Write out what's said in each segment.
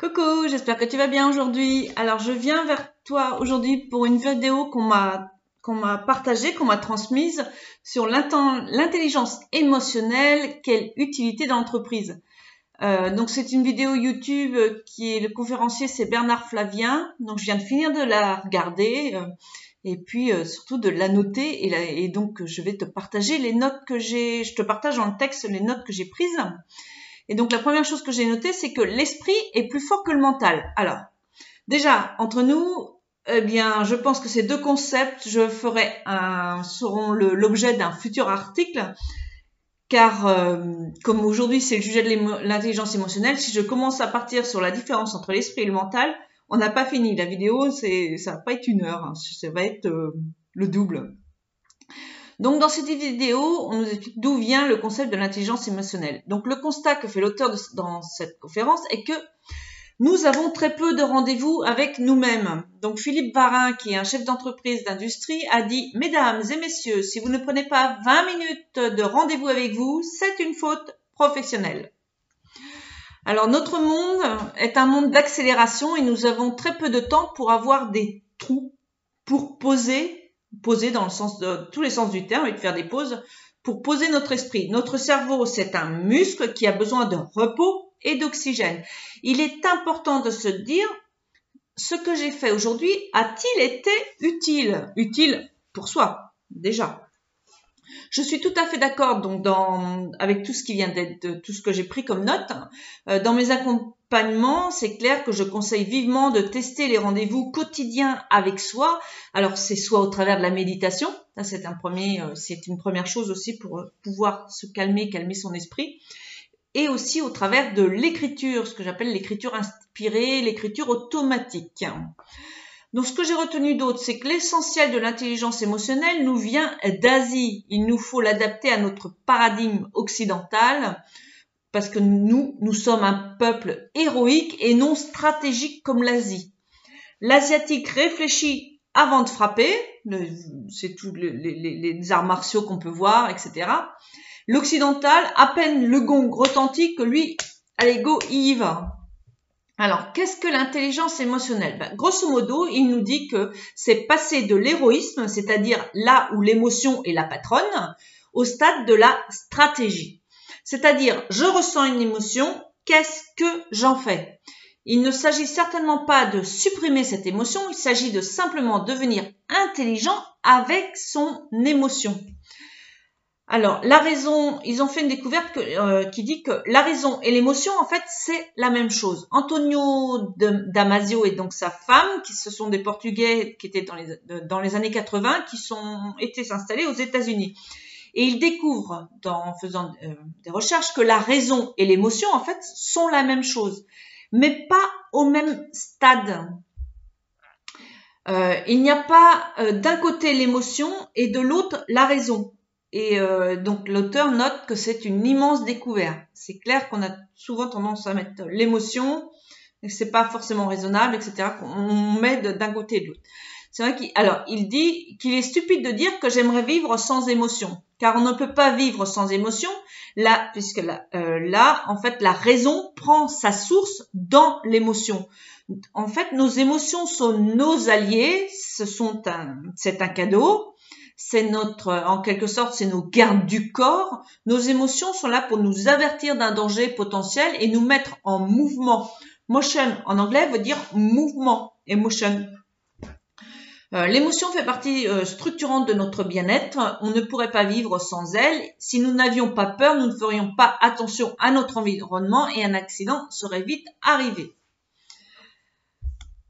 Coucou, j'espère que tu vas bien aujourd'hui. Alors je viens vers toi aujourd'hui pour une vidéo qu'on m'a qu'on m'a partagée, qu'on m'a transmise sur l'intelligence émotionnelle, quelle utilité dans l'entreprise. Euh, donc c'est une vidéo YouTube qui est le conférencier, c'est Bernard Flavien. Donc je viens de finir de la regarder euh, et puis euh, surtout de la noter et, et, donc je vais te partager les notes que j'ai. Je te partage le texte les notes que j'ai prises. Et donc la première chose que j'ai notée, c'est que l'esprit est plus fort que le mental. Alors, déjà, entre nous, eh bien, je pense que ces deux concepts, je ferai un, seront l'objet d'un futur article, car euh, comme aujourd'hui c'est le sujet de l'intelligence émotionnelle, si je commence à partir sur la différence entre l'esprit et le mental, on n'a pas fini. La vidéo, c'est, ça va pas être une heure, hein. ça va être euh, le double. Donc dans cette vidéo, on nous explique d'où vient le concept de l'intelligence émotionnelle. Donc le constat que fait l'auteur dans cette conférence est que nous avons très peu de rendez-vous avec nous-mêmes. Donc Philippe Varin, qui est un chef d'entreprise d'industrie, a dit Mesdames et messieurs, si vous ne prenez pas 20 minutes de rendez-vous avec vous, c'est une faute professionnelle. Alors notre monde est un monde d'accélération et nous avons très peu de temps pour avoir des trous, pour poser poser dans le sens de tous les sens du terme et de faire des pauses pour poser notre esprit. Notre cerveau, c'est un muscle qui a besoin de repos et d'oxygène. Il est important de se dire ce que j'ai fait aujourd'hui a-t-il été utile? Utile pour soi, déjà. Je suis tout à fait d'accord donc avec tout ce qui vient d'être tout ce que j'ai pris comme note. Euh, dans mes accompagnements, c'est clair que je conseille vivement de tester les rendez-vous quotidiens avec soi. Alors c'est soit au travers de la méditation, euh, c'est une première chose aussi pour pouvoir se calmer, calmer son esprit, et aussi au travers de l'écriture, ce que j'appelle l'écriture inspirée, l'écriture automatique. Donc ce que j'ai retenu d'autre, c'est que l'essentiel de l'intelligence émotionnelle nous vient d'Asie. Il nous faut l'adapter à notre paradigme occidental parce que nous, nous sommes un peuple héroïque et non stratégique comme l'Asie. L'Asiatique réfléchit avant de frapper, c'est tous les, arts martiaux qu'on peut voir, etc. L'occidental, à peine le gong retentit que lui, allez go, il y va. Alors, qu'est-ce que l'intelligence émotionnelle? Ben, Grosso modo, il nous dit que c'est passer de l'héroïsme, c'est-à-dire là où l'émotion est la patronne, au stade de la stratégie. C'est-à-dire, je ressens une émotion, qu'est-ce que j'en fais? Il ne s'agit certainement pas de supprimer cette émotion, il s'agit de simplement devenir intelligent avec son émotion. Alors, la raison, ils ont fait une découverte euh, qui dit que la raison et l'émotion, en fait, c'est la même chose. Antonio Damasio et donc sa femme, qui ce sont des Portugais qui étaient dans les, dans les années 80, qui sont été s'installer aux États-Unis. Et ils découvrent, en faisant euh, des recherches, que la raison et l'émotion, en fait, sont la même chose, mais pas au même stade. Euh, il n'y a pas d'un côté l'émotion et de l'autre la raison. Et euh, donc l'auteur note que c'est une immense découverte. C'est clair qu'on a souvent tendance à mettre l'émotion, que c'est pas forcément raisonnable, etc. Qu'on met d'un côté et de l'autre. C'est vrai qu'il alors il dit qu'il est stupide de dire que j'aimerais vivre sans émotion, car on ne peut pas vivre sans émotion. Là, puisque là, euh, là, en fait, la raison prend sa source dans l'émotion. En fait, nos émotions sont nos alliés. Ce sont un, c'est un cadeau c'est notre, en quelque sorte, c'est nos gardes du corps. Nos émotions sont là pour nous avertir d'un danger potentiel et nous mettre en mouvement. Motion en anglais veut dire mouvement, emotion. Euh, l'émotion fait partie euh, structurante de notre bien-être. On ne pourrait pas vivre sans elle. Si nous n'avions pas peur, nous ne ferions pas attention à notre environnement et un accident serait vite arrivé.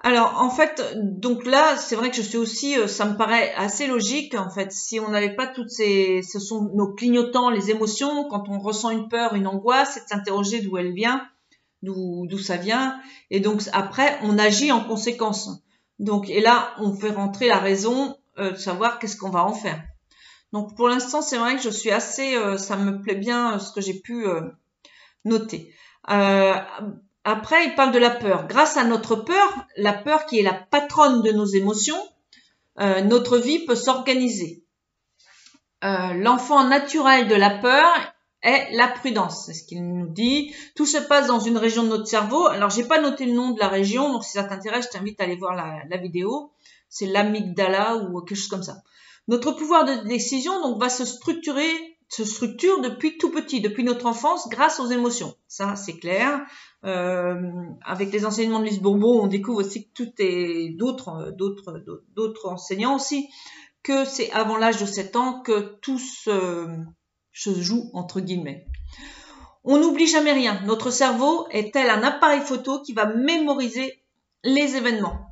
Alors en fait, donc là, c'est vrai que je suis aussi, euh, ça me paraît assez logique en fait. Si on n'avait pas toutes ces, ce sont nos clignotants, les émotions, quand on ressent une peur, une angoisse, c'est de s'interroger d'où elle vient, d'où ça vient, et donc après on agit en conséquence. Donc et là on fait rentrer la raison euh, de savoir qu'est-ce qu'on va en faire. Donc pour l'instant c'est vrai que je suis assez, euh, ça me plaît bien ce que j'ai pu noter. Après, il parle de la peur. Grâce à notre peur, la peur qui est la patronne de nos émotions, euh, notre vie peut s'organiser. Euh, l'enfant naturel de la peur est la prudence. C'est ce qu'il nous dit. Tout se passe dans une région de notre cerveau. Alors, j'ai pas noté le nom de la région, donc si ça t'intéresse, je t'invite à aller voir la, vidéo. C'est l'amygdala ou quelque chose comme ça. Notre pouvoir de décision donc va se structurer, se structure depuis tout petit, depuis notre enfance, grâce aux émotions. Ça, c'est clair. Euh, avec les enseignements de Lise Bourbon, on découvre aussi que tout est d'autres, d'autres, d'autres enseignants aussi, que c'est avant l'âge de 7 ans que tout se, se joue entre guillemets. On n'oublie jamais rien. Notre cerveau est tel un appareil photo qui va mémoriser les événements.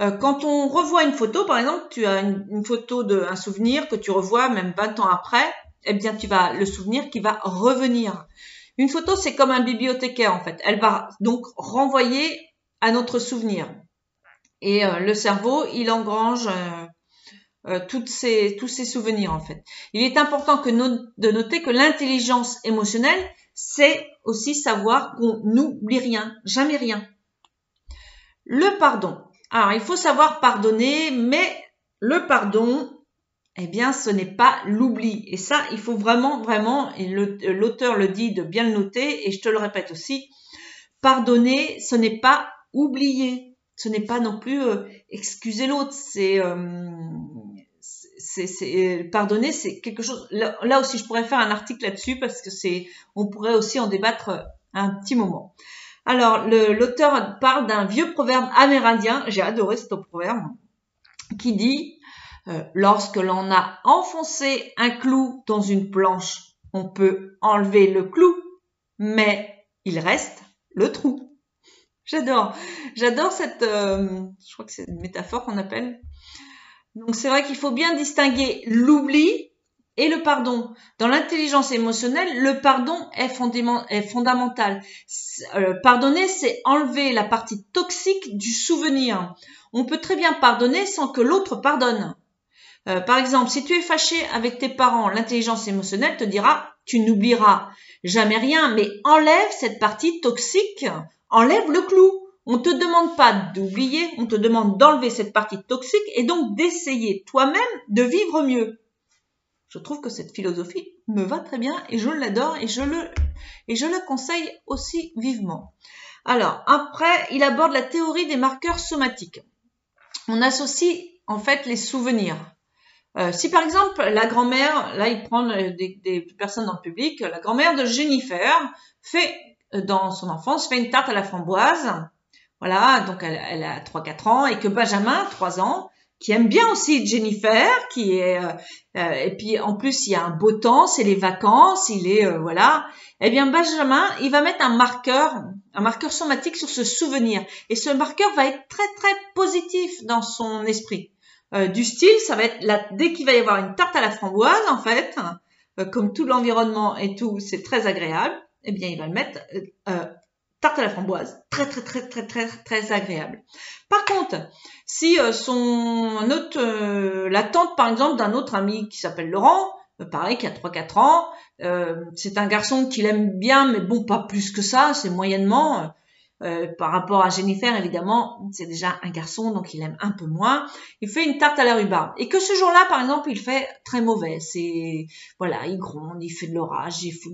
Euh, quand on revoit une photo, par exemple, tu as une, photo d'un souvenir que tu revois même 20 ans après, eh bien, tu vas le souvenir qui va revenir. Une photo, c'est comme un bibliothécaire, en fait. Elle va donc renvoyer à notre souvenir. Et euh, le cerveau, il engrange euh, toutes ces, tous ces souvenirs, en fait. Il est important de noter que l'intelligence émotionnelle, c'est aussi savoir qu'on n'oublie rien, jamais rien. Le pardon. Alors, il faut savoir pardonner, mais le pardon, eh bien, ce n'est pas l'oubli. Et ça, il faut vraiment, vraiment, l'auteur le dit de bien le noter, et je te le répète aussi, pardonner, ce n'est pas oublier. Ce n'est pas non plus euh, excuser l'autre. C'est, euh, c'est, pardonner, c'est quelque chose. Là, là, aussi, je pourrais faire un article là-dessus parce que c'est, on pourrait aussi en débattre un petit moment. Alors, l'auteur parle d'un vieux proverbe amérindien, j'ai adoré ce proverbe, qui dit euh, Lorsque l'on a enfoncé un clou dans une planche, on peut enlever le clou, mais il reste le trou. J'adore, j'adore cette, euh, je crois que c'est une métaphore qu'on appelle. Donc c'est vrai qu'il faut bien distinguer l'oubli et le pardon. Dans l'intelligence émotionnelle, le pardon est, fondamental. Euh, pardonner, c'est enlever la partie toxique du souvenir. On peut très bien pardonner sans que l'autre pardonne. Euh, par exemple, si tu es fâché avec tes parents, l'intelligence émotionnelle te dira tu n'oublieras jamais rien, mais enlève cette partie toxique, enlève le clou. On ne te demande pas d'oublier, on te demande d'enlever cette partie toxique et donc d'essayer toi-même de vivre mieux. Je trouve que cette philosophie me va très bien et je l'adore et je le et je la conseille aussi vivement. Alors, après, il aborde la théorie des marqueurs somatiques. On associe en fait les souvenirs. Euh, si par exemple la grand-mère, là il prend des, personnes dans le public, la grand-mère de Jennifer fait euh, dans son enfance fait une tarte à la framboise, voilà, donc elle, elle a 3-4 ans, et que Benjamin, 3 ans, qui aime bien aussi Jennifer, qui est euh, euh, et puis en plus il y a un beau temps, c'est les vacances, il est euh, voilà. Eh bien Benjamin, il va mettre un marqueur, un marqueur somatique sur ce souvenir et ce marqueur va être très très positif dans son esprit. Du style, ça va être là dès qu'il va y avoir une tarte à la framboise en fait, comme tout l'environnement et tout, c'est très agréable. Eh bien il va le mettre tarte à la framboise, très très très très très très agréable. Par contre, si euh, son autre, euh, la tante par exemple d'un autre ami qui s'appelle Laurent, euh, pareil qui a 3-4 ans, c'est un garçon qu'il aime bien, mais bon pas plus que ça, c'est moyennement. Euh, par rapport à Jennifer, évidemment, c'est déjà un garçon, donc il aime un peu moins. Il fait une tarte à la rhubarbe. Et que ce jour-là, par exemple, il fait très mauvais. C'est, voilà, il gronde, il fait de l'orage, il fait...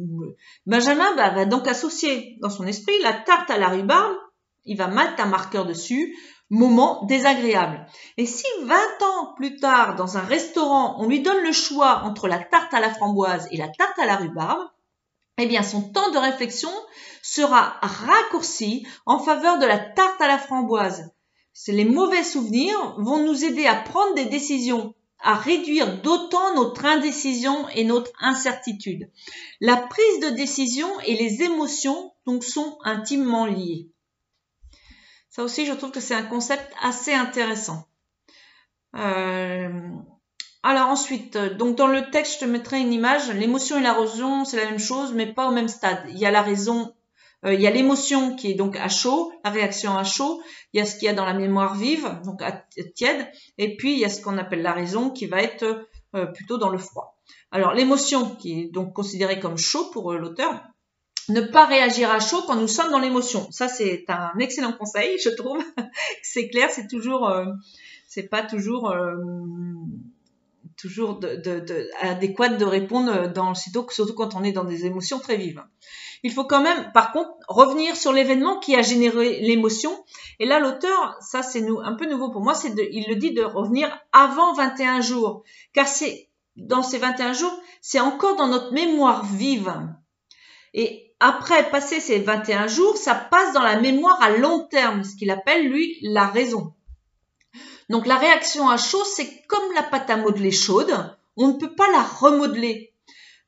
Benjamin bah, va donc associer dans son esprit la tarte à la rhubarbe. Il va mettre un marqueur dessus. Moment désagréable. Et si 20 ans plus tard, dans un restaurant, on lui donne le choix entre la tarte à la framboise et la tarte à la rhubarbe, eh bien, son temps de réflexion sera raccourci en faveur de la tarte à la framboise. Les mauvais souvenirs vont nous aider à prendre des décisions, à réduire d'autant notre indécision et notre incertitude. La prise de décision et les émotions donc sont intimement liées. Ça aussi, je trouve que c'est un concept assez intéressant. Euh, alors ensuite, donc dans le texte, je te mettrai une image. L'émotion et l'érosion, c'est la même chose, mais pas au même stade. Il y a la raison euh, il y a l'émotion qui est donc à chaud, la réaction à chaud. Il y a ce qu'il y a dans la mémoire vive, donc à tiède. Et puis il y a ce qu'on appelle la raison qui va être euh, plutôt dans le froid. Alors l'émotion qui est donc considérée comme chaud pour euh, l'auteur, ne pas réagir à chaud quand nous sommes dans l'émotion. Ça, c'est un excellent conseil, je trouve. c'est clair, c'est toujours, c'est pas toujours toujours de, de, adéquate de répondre dans le surtout quand on est dans des émotions très vives. Il faut quand même, par contre, revenir sur l'événement qui a généré l'émotion. Et là, l'auteur, ça c'est un peu nouveau pour moi, c'est il le dit de revenir avant 21 jours, car c'est dans ces 21 jours, c'est encore dans notre mémoire vive. Et après passer ces 21 jours, ça passe dans la mémoire à long terme, ce qu'il appelle lui la raison. Donc la réaction à chaud, c'est comme la pâte à modeler chaude, on ne peut pas la remodeler.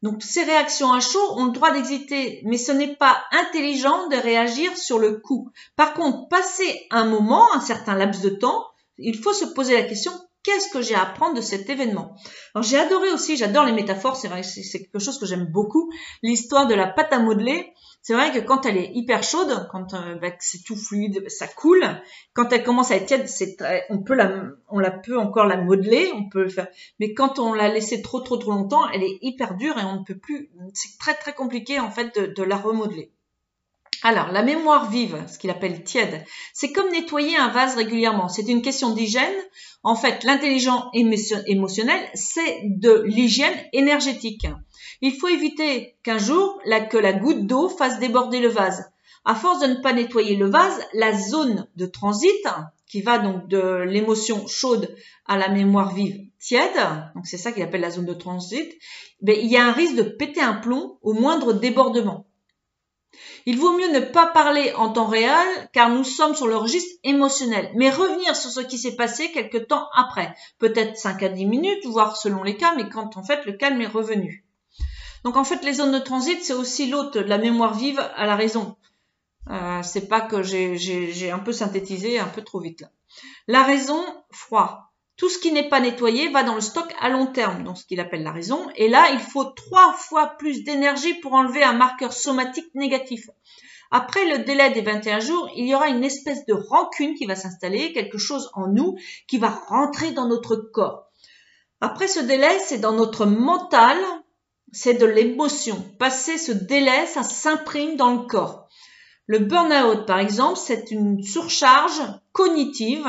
Donc ces réactions à chaud ont le droit d'exister, mais ce n'est pas intelligent de réagir sur le coup. Par contre, passer un moment, un certain laps de temps, il faut se poser la question qu'est-ce que j'ai à apprendre de cet événement? Alors j'ai adoré aussi, j'adore les métaphores, c'est vrai, c'est quelque chose que j'aime beaucoup, l'histoire de la pâte à modeler. C'est vrai que quand elle est hyper chaude, quand euh, bah, c'est tout fluide, ça coule. Quand elle commence à être tiède, c'est on peut la, on la peut encore la modeler, on peut le faire. Mais quand on l'a laissée trop trop trop longtemps, elle est hyper dure et on ne peut plus. C'est très très compliqué en fait de, de la remodeler. Alors, la mémoire vive, ce qu'il appelle tiède, c'est comme nettoyer un vase régulièrement. C'est une question d'hygiène. En fait, l'intelligence émotionnelle, c'est de l'hygiène énergétique. Il faut éviter qu'un jour, que la goutte d'eau fasse déborder le vase. À force de ne pas nettoyer le vase, la zone de transit, qui va donc de l'émotion chaude à la mémoire vive tiède, donc c'est ça qu'il appelle la zone de transit, ben, il y a un risque de péter un plomb au moindre débordement. Il vaut mieux ne pas parler en temps réel car nous sommes sur le registre émotionnel, mais revenir sur ce qui s'est passé quelque temps après, peut-être 5 à 10 minutes, voire selon les cas, mais quand en fait le calme est revenu. Donc en fait les zones de transit c'est aussi l'autre, la mémoire vive à la raison. Euh, c'est pas que j'ai un peu synthétisé un peu trop vite. La raison, froid. Tout ce qui n'est pas nettoyé va dans le stock à long terme, donc ce qu'il appelle la raison. Et là, il faut trois fois plus d'énergie pour enlever un marqueur somatique négatif. Après le délai des 21 jours, il y aura une espèce de rancune qui va s'installer, quelque chose en nous qui va rentrer dans notre corps. Après ce délai, c'est dans notre mental, c'est de l'émotion. Passer ce délai, ça s'imprime dans le corps. Le burn-out, par exemple, c'est une surcharge cognitive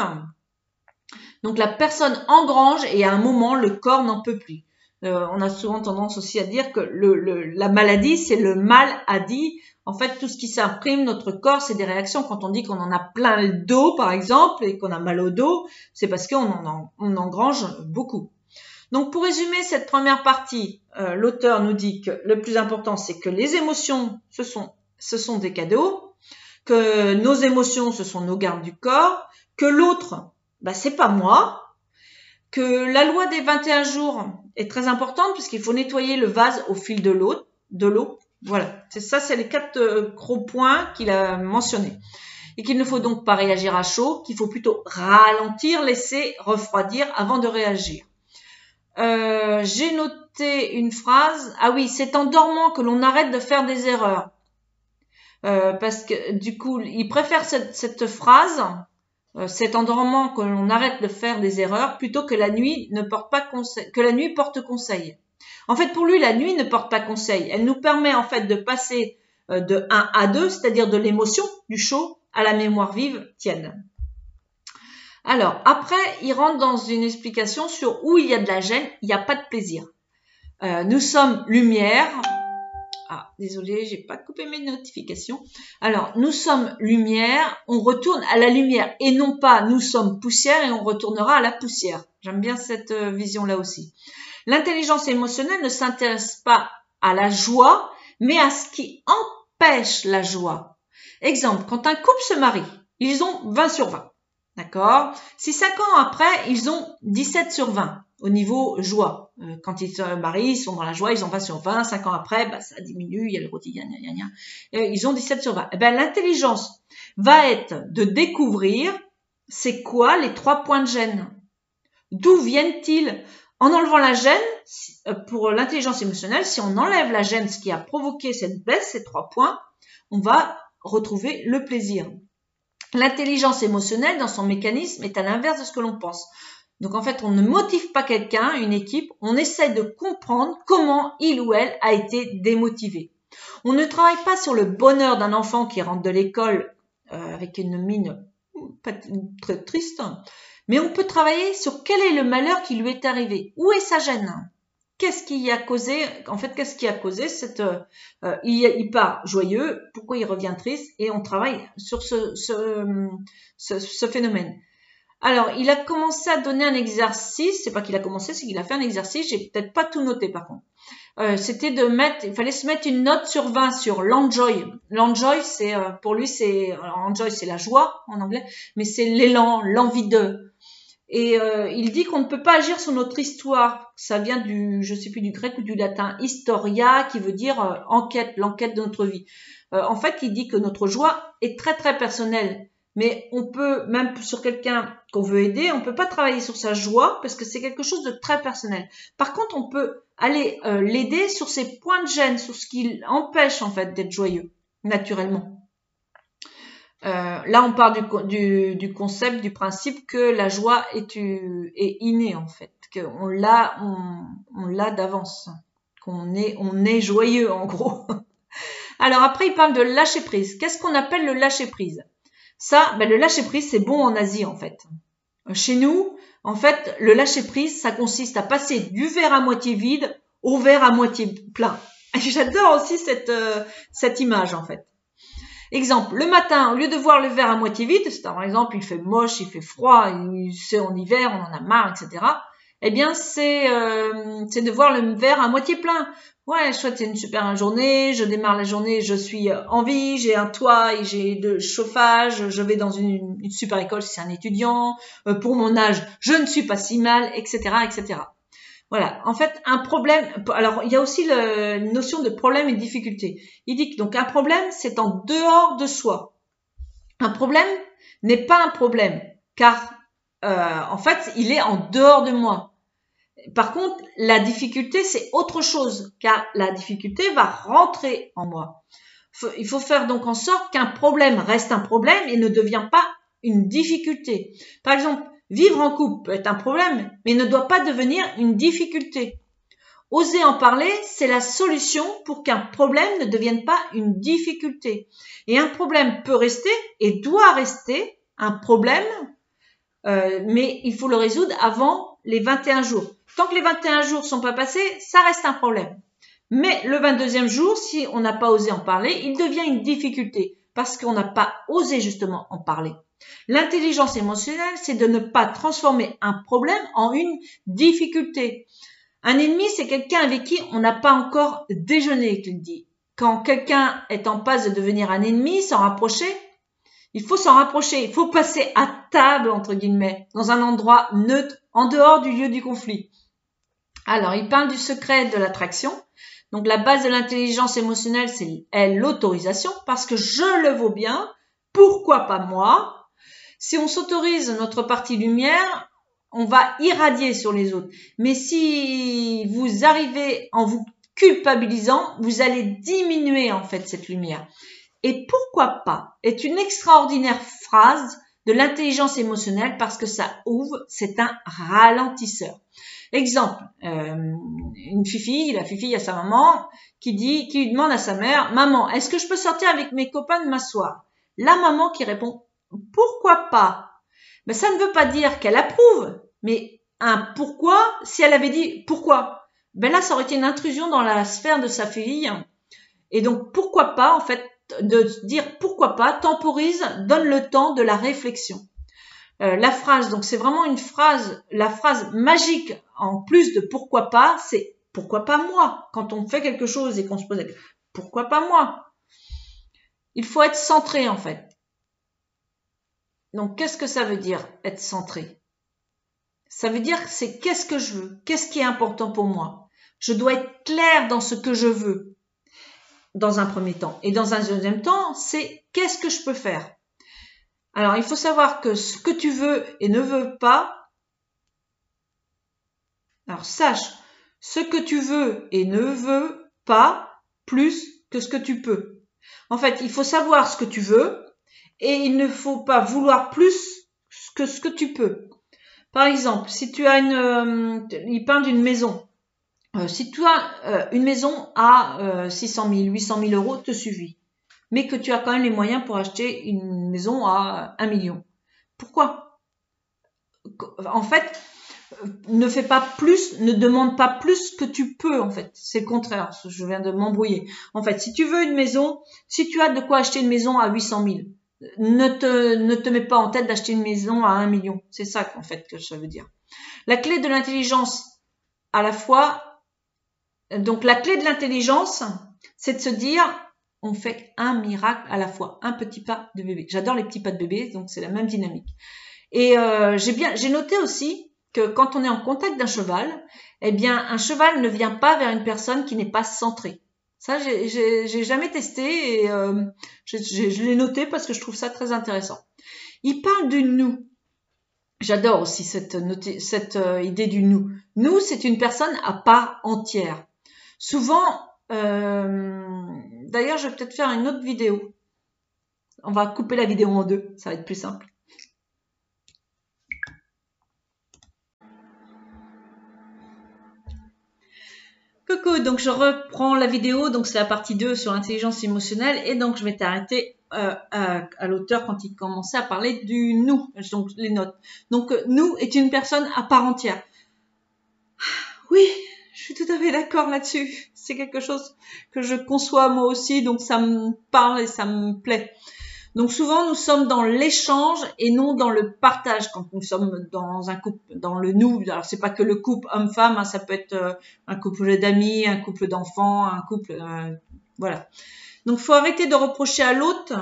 donc la personne engrange et à un moment, le corps n'en peut plus. Euh, on a souvent tendance aussi à dire que la maladie, c'est le mal à dit. En fait, tout ce qui s'imprime, notre corps, c'est des réactions. Quand on dit qu'on en a plein le dos, par exemple, et qu'on a mal au dos, c'est parce qu'on en, engrange beaucoup. Donc, pour résumer cette première partie, euh, l'auteur nous dit que le plus important, c'est que les émotions, ce sont, des cadeaux, que nos émotions, ce sont nos gardes du corps, que l'autre, bah, c'est pas moi, que la loi des 21 jours est très importante puisqu'il faut nettoyer le vase au fil de l'eau, de l'eau. Voilà, c'est ça, c'est les quatre euh, gros points qu'il a mentionnés. Et qu'il ne faut donc pas réagir à chaud, qu'il faut plutôt ralentir, laisser refroidir avant de réagir. Euh, j'ai noté une phrase. Ah oui, c'est en dormant que l'on arrête de faire des erreurs. Euh, parce que du coup, il préfère cette, phrase euh, cet endormant que l'on arrête de faire des erreurs plutôt que la nuit porte conseil, que la nuit porte conseil. En fait, pour lui, la nuit ne porte pas conseil. Elle nous permet en fait de passer de 1 à 2, c'est-à-dire de l'émotion, du chaud, à la mémoire vive tienne. Alors, après, il rentre dans une explication sur où il y a de la gêne, il n'y a pas de plaisir. Euh, nous sommes lumière, ah, désolé, j'ai pas coupé mes notifications. Alors, nous sommes lumière, on retourne à la lumière et non pas nous sommes poussière et on retournera à la poussière. J'aime bien cette euh, vision-là aussi. L'intelligence émotionnelle ne s'intéresse pas à la joie, mais à ce qui empêche la joie. Exemple, quand un couple se marie, ils ont 20 sur 20. D'accord? Si 5 ans après, ils ont 17 sur 20 au niveau joie. Euh, quand ils se marient, ils sont dans la joie, ils ont 20 sur 20, 5 ans après, bah, ça diminue, il y a le quotidien, ils ont 17 sur 20. Eh ben, l'intelligence va être de découvrir c'est quoi les trois points de gêne. D'où viennent-ils? En enlevant la gêne, euh, pour l'intelligence émotionnelle, si on enlève la gêne, ce qui a provoqué cette baisse, ces trois points, on va retrouver le plaisir. L'intelligence émotionnelle, dans son mécanisme, est à l'inverse de ce que l'on pense. Donc en fait, on ne motive pas quelqu'un, une équipe, on essaie de comprendre comment il ou elle a été démotivé. On ne travaille pas sur le bonheur d'un enfant qui rentre de l'école euh, avec une mine très triste, Mais on peut travailler sur quel est le malheur qui lui est arrivé. Où est sa gêne? Qu'est-ce qui a causé, en fait, qu'est-ce qui a causé cette, euh, euh, il, part joyeux, pourquoi il revient triste, et on travaille sur ce, phénomène. Alors, il a commencé à donner un exercice, c'est pas qu'il a commencé, c'est qu'il a fait un exercice, j'ai peut-être pas tout noté par contre. Euh, c'était de mettre, il fallait se mettre une note sur 20 sur l'enjoy. L'enjoy, c'est, pour lui, c'est, enjoy, c'est la joie en anglais, mais c'est l'élan, l'envie de, et euh, il dit qu'on ne peut pas agir sur notre histoire. Ça vient du, je sais plus du grec ou du latin, historia, qui veut dire euh, enquête, l'enquête de notre vie. Euh, en fait, il dit que notre joie est très très personnelle. Mais on peut, même sur quelqu'un qu'on veut aider, on peut pas travailler sur sa joie parce que c'est quelque chose de très personnel. Par contre, on peut aller l'aider sur ses points de gêne, sur ce qui l'empêche en fait d'être joyeux, naturellement. Euh, là, on part du, du, concept, du principe que la joie est, est innée en fait, qu'on l'a, on, l'a d'avance, qu'on est, on est joyeux en gros. Alors après, il parle de lâcher prise. Qu'est-ce qu'on appelle le lâcher prise? Ça, ben, le lâcher prise, c'est bon en Asie en fait. Chez nous, en fait, le lâcher prise, ça consiste à passer du verre à moitié vide au verre à moitié plein. J'adore aussi cette, euh, cette image en fait. Exemple, le matin, au lieu de voir le verre à moitié vide, c'est par exemple il fait moche, il fait froid, c'est en hiver, on en a marre, etc. Eh bien, c'est euh, de voir le verre à moitié plein. Ouais, souhaite c'est une super journée, je démarre la journée, je suis en vie, j'ai un toit, j'ai de chauffage, je vais dans une, une super école si c'est un étudiant, euh, pour mon âge, je ne suis pas si mal, etc., etc. Voilà. En fait, un problème. Alors, il y a aussi la notion de problème et de difficulté. Il dit que donc un problème, c'est en dehors de soi. Un problème n'est pas un problème, car euh, en fait, il est en dehors de moi. Par contre, la difficulté, c'est autre chose, car la difficulté va rentrer en moi. Il faut faire donc en sorte qu'un problème reste un problème et ne devient pas une difficulté. Par exemple, Vivre en couple peut être un problème, mais ne doit pas devenir une difficulté. Oser en parler, c'est la solution pour qu'un problème ne devienne pas une difficulté. Et un problème peut rester et doit rester un problème, euh, mais il faut le résoudre avant les 21 jours. Tant que les 21 jours sont pas passés, ça reste un problème. Mais le 22e jour, si on n'a pas osé en parler, il devient une difficulté parce qu'on n'a pas osé justement en parler. L'intelligence émotionnelle, c'est de ne pas transformer un problème en une difficulté. Un ennemi, c'est quelqu'un avec qui on n'a pas encore déjeuné, tu dis. Quand quelqu'un est en passe de devenir un ennemi, s'en rapprocher, il faut s'en rapprocher, il faut passer à table, entre guillemets, dans un endroit neutre, en dehors du lieu du conflit. Alors, il parle du secret de l'attraction. Donc, la base de l'intelligence émotionnelle, c'est l'autorisation, parce que je le vaux bien, pourquoi pas moi? Si on s'autorise notre partie lumière, on va irradier sur les autres. Mais si vous arrivez en vous culpabilisant, vous allez diminuer en fait cette lumière. Et pourquoi pas est une extraordinaire phrase de l'intelligence émotionnelle parce que ça ouvre, c'est un ralentisseur. Exemple, euh, une fifi, la fifi a sa maman qui dit, qui demande à sa mère, maman, est-ce que je peux sortir avec mes copains de m'asseoir? La maman qui répond, pourquoi pas? Mais ça ne veut pas dire qu'elle approuve, mais un pourquoi, si elle avait dit pourquoi, ben là, ça aurait été une intrusion dans la sphère de sa fille. Et donc, pourquoi pas, en fait, de dire pourquoi pas, temporise, donne le temps de la réflexion. Euh, la phrase, donc c'est vraiment une phrase, la phrase magique en plus de pourquoi pas, c'est pourquoi pas moi? Quand on fait quelque chose et qu'on se pose pourquoi pas moi? Il faut être centré en fait. Donc, qu'est-ce que ça veut dire être centré? Ça veut dire c'est qu'est-ce que je veux? Qu'est-ce qui est important pour moi? Je dois être clair dans ce que je veux dans un premier temps. Et dans un deuxième temps, c'est qu'est-ce que je peux faire? Alors, il faut savoir que ce que tu veux et ne veux pas, alors sache ce que tu veux et ne veux pas plus que ce que tu peux. En fait, il faut savoir ce que tu veux et il ne faut pas vouloir plus que ce que tu peux. Par exemple, si tu as une, euh, il parle d'une maison. Euh, si tu as euh, une maison à 600 000, 800 000 euros, te suffit. Mais que tu as quand même les moyens pour acheter une maison à 1 million. Pourquoi? En fait, ne fais pas plus, ne demande pas plus que tu peux en fait. C'est le contraire. Je viens de m'embrouiller. En fait, si tu veux une maison, si tu as de quoi acheter une maison à 800 000, ne te ne te mets pas en tête d'acheter une maison à 1 million. C'est ça en fait que ça veut dire. La clé de l'intelligence, à la fois, donc la clé de l'intelligence, c'est de se dire on fait un miracle à la fois, un petit pas de bébé. J'adore les petits pas de bébé, donc c'est la même dynamique. Et euh, j'ai bien, j'ai noté aussi que quand on est en contact d'un cheval, eh bien, un cheval ne vient pas vers une personne qui n'est pas centrée. Ça, j'ai jamais testé et euh, je, l'ai noté parce que je trouve ça très intéressant. Il parle du nous. J'adore aussi cette, cette euh, idée du nous. Nous, c'est une personne à part entière. Souvent, euh, d'ailleurs, je vais peut-être faire une autre vidéo. On va couper la vidéo en deux, ça va être plus simple. Coucou, donc je reprends la vidéo, donc c'est la partie 2 sur l'intelligence émotionnelle et donc je m'étais arrêtée euh, à, l'auteur quand il commençait à parler du nous, donc les notes. Donc euh, nous est une personne à part entière. Oui, je suis tout à fait d'accord là-dessus. C'est quelque chose que je conçois moi aussi, donc ça me parle et ça me plaît. Donc souvent nous sommes dans l'échange et non dans le partage quand nous sommes dans un couple, dans le nous. Alors c'est pas que le couple homme-femme, hein, ça peut être euh, un couple d'amis, un couple d'enfants, un couple, euh, voilà. Donc faut arrêter de reprocher à l'autre,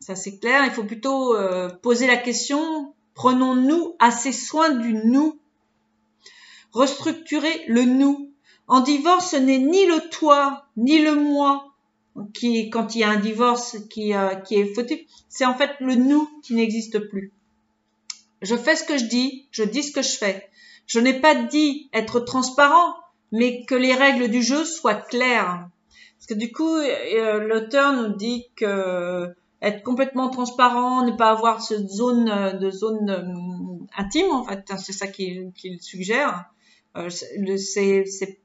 ça c'est clair. Il faut plutôt euh, poser la question prenons-nous assez soin du nous, restructurer le nous. En divorce, ce n'est ni le toi ni le moi, quand il y a un divorce qui, euh, qui est fautif, c'est en fait le nous qui n'existe plus. Je fais ce que je dis, je dis ce que je fais. Je n'ai pas dit être transparent, mais que les règles du jeu soient claires. Parce que du coup, euh, l'auteur nous dit que être complètement transparent, ne pas avoir cette zone de zone euh, intime, en fait, c'est ça qu'il suggère. Euh, c'est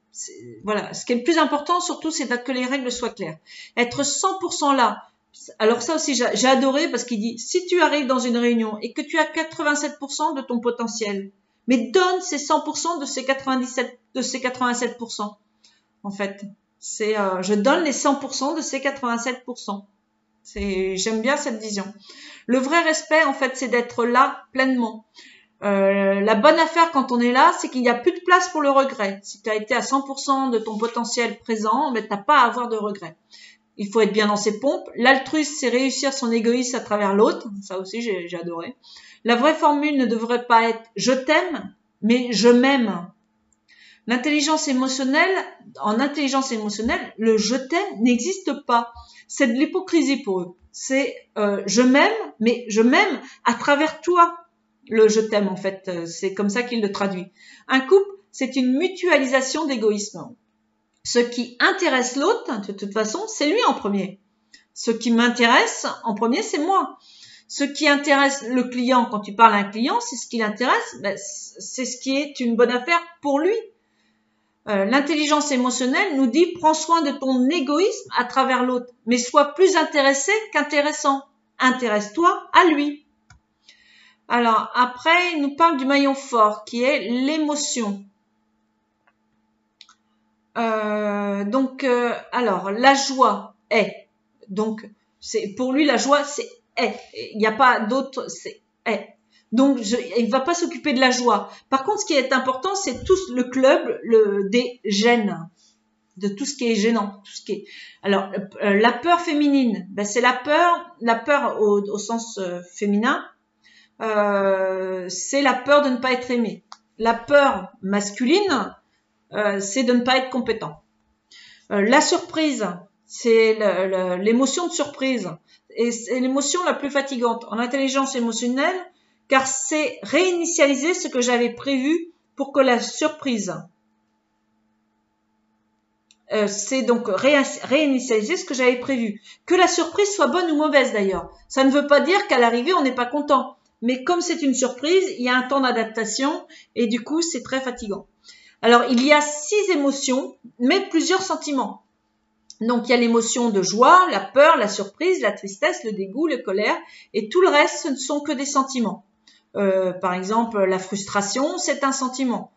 voilà, ce qui est le plus important surtout, c'est que les règles soient claires. Être 100% là. Alors ça aussi, j'ai adoré parce qu'il dit, si tu arrives dans une réunion et que tu as 87% de ton potentiel, mais donne ces 100% de ces 97, de ces 87%. En fait, c'est, euh, je donne les 100% de ces 87%. C'est, j'aime bien cette vision. Le vrai respect, en fait, c'est d'être là pleinement. Euh, la bonne affaire quand on est là, c'est qu'il n'y a plus de place pour le regret. Si tu as été à 100% de ton potentiel présent, tu n'as pas à avoir de regret. Il faut être bien dans ses pompes. L'altruisme, c'est réussir son égoïsme à travers l'autre. Ça aussi, j'ai adoré. La vraie formule ne devrait pas être je t'aime, mais je m'aime. L'intelligence émotionnelle, en intelligence émotionnelle, le je t'aime n'existe pas. C'est de l'hypocrisie pour eux. C'est euh, je m'aime, mais je m'aime à travers toi le je t'aime en fait, euh, c'est comme ça qu'il le traduit. Un couple, c'est une mutualisation d'égoïsme. Ce qui intéresse l'autre, de toute façon, c'est lui en premier. Ce qui m'intéresse en premier, c'est moi. Ce qui intéresse le client, quand tu parles à un client, c'est ce qui l'intéresse, ben, c'est ce qui est une bonne affaire pour lui. Euh, l'intelligence émotionnelle nous dit prends soin de ton égoïsme à travers l'autre, mais sois plus intéressé qu'intéressant. Intéresse-toi à lui. Alors, après, il nous parle du maillon fort, qui est l'émotion. Euh, donc, euh, alors, la joie est. Donc, c'est pour lui, la joie, c'est est. Il n'y a pas d'autre, c'est est. Donc, il va pas s'occuper de la joie. Par contre, ce qui est important, c'est tout le club le, des gènes, de tout ce qui est gênant, tout ce qui est. Alors, euh, la peur féminine, ben, c'est la peur, la peur au, au sens féminin, euh, c'est la peur de ne pas être aimé. La peur masculine, euh, c'est de ne pas être compétent. Euh, la surprise, c'est l'émotion de surprise. Et c'est l'émotion la plus fatigante en intelligence émotionnelle, car c'est réinitialiser ce que j'avais prévu pour que la surprise c'est donc réinitialiser ce que j'avais prévu. Que la surprise soit bonne ou mauvaise d'ailleurs. Ça ne veut pas dire qu'à l'arrivée on n'est pas content mais comme c'est une surprise, il y a un temps d'adaptation et du coup, c'est très fatigant. Alors, il y a six émotions, mais plusieurs sentiments. Donc, il y a l'émotion de joie, la peur, la surprise, la tristesse, le dégoût, la colère, et tout le reste, ce ne sont que des sentiments. Euh, par exemple, la frustration, c'est un sentiment.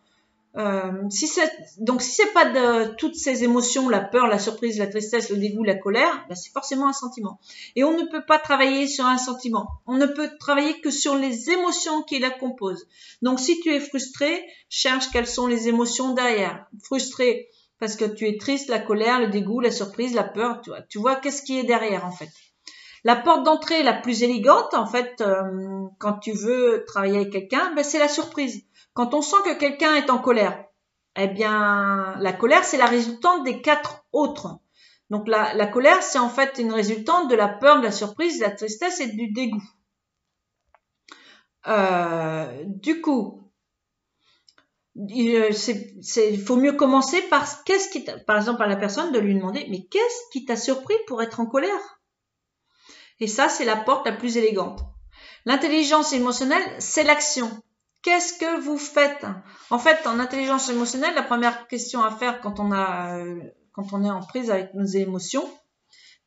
Euh, si c'est donc si c'est pas de toutes ces émotions, la peur, la surprise, la tristesse, le dégoût, la colère, ben c'est forcément un sentiment. Et on ne peut pas travailler sur un sentiment. On ne peut travailler que sur les émotions qui la composent. Donc si tu es frustré, cherche quelles sont les émotions derrière. Frustré parce que tu es triste, la colère, le dégoût, la surprise, la peur. Tu vois, tu vois qu'est-ce qui est derrière en fait. La porte d'entrée la plus élégante, en fait, euh, quand tu veux travailler avec quelqu'un, ben, c'est la surprise. Quand on sent que quelqu'un est en colère, eh bien, la colère, c'est la résultante des quatre autres. Donc, la, colère, c'est en fait une résultante de la peur, de la surprise, de la tristesse et du dégoût. Euh, du coup, il, faut mieux commencer par par exemple, la personne de lui demander, mais qu'est-ce qui t'a surpris pour être en colère? Et ça, c'est la porte la plus élégante. L'intelligence émotionnelle, c'est l'action. Qu'est-ce que vous faites? En fait, en intelligence émotionnelle, la première question à faire quand on a, euh, quand on est en prise avec nos émotions,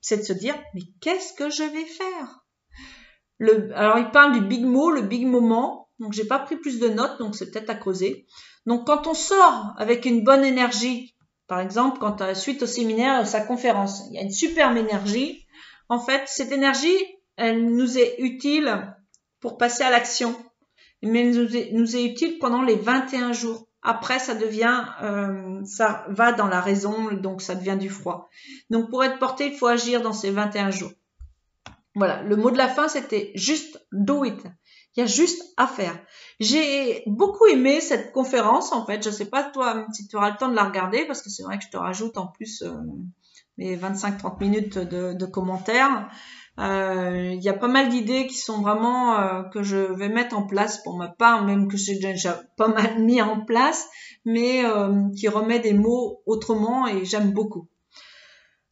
c'est de se dire mais qu'est-ce que je vais faire? Alors, il parle du big mot, le big moment. Donc, j'ai pas pris plus de notes, donc c'est peut-être à creuser. Donc, quand on sort avec une bonne énergie, par exemple, quand euh, suite au séminaire, à sa conférence, il y a une superbe énergie. En fait, cette énergie, elle nous est utile pour passer à l'action mais nous est, nous est utile pendant les 21 jours. Après, ça devient, euh, ça va dans la raison, donc ça devient du froid. Donc pour être porté, il faut agir dans ces 21 jours. Voilà, le mot de la fin, c'était juste do it. Il y a juste à faire. J'ai beaucoup aimé cette conférence, en fait. Je sais pas toi si tu auras le temps de la regarder, parce que c'est vrai que je te rajoute en plus euh, mes 25-30 minutes de, de commentaires. Euh, il y a pas mal d'idées qui sont vraiment euh, que je vais mettre en place pour ma part, même que j'ai déjà pas mal mis en place, mais euh, qui remet des mots autrement et j'aime beaucoup.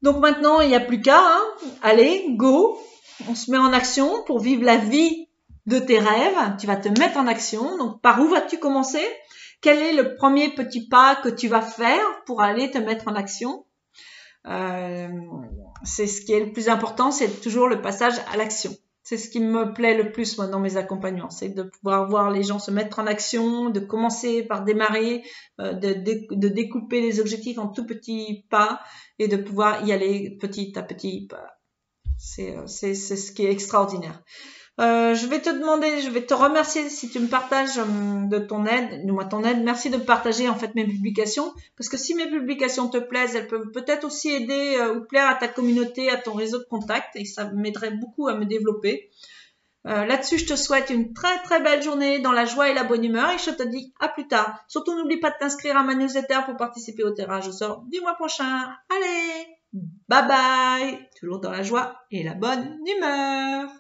Donc maintenant, il n'y a plus qu'à, hein. allez, go, on se met en action pour vivre la vie de tes rêves. Tu vas te mettre en action. Donc par où vas-tu commencer? Quel est le premier petit pas que tu vas faire pour aller te mettre en action? Euh, c'est ce qui est le plus important, c'est toujours le passage à l'action. C'est ce qui me plaît le plus moi dans mes accompagnements, c'est de pouvoir voir les gens se mettre en action, de commencer par démarrer, euh, de, de, découper les objectifs en tout petits pas et de pouvoir y aller petit à petit. C'est euh, ce qui est extraordinaire. Euh, je vais te demander, je vais te remercier si tu me partages euh, de ton aide, de moi ton aide. Merci de partager en fait mes publications, parce que si mes publications te plaisent, elles peuvent peut-être aussi aider euh, ou plaire à ta communauté, à ton réseau de contacts, et ça m'aiderait beaucoup à me développer. Là-dessus, je te souhaite une très très belle journée dans la joie et la bonne humeur, et je te dis à plus tard. Surtout, n'oublie pas de t'inscrire à ma newsletter pour participer au tirage au sort du mois prochain. Allez, bye bye, toujours dans la joie et la bonne humeur.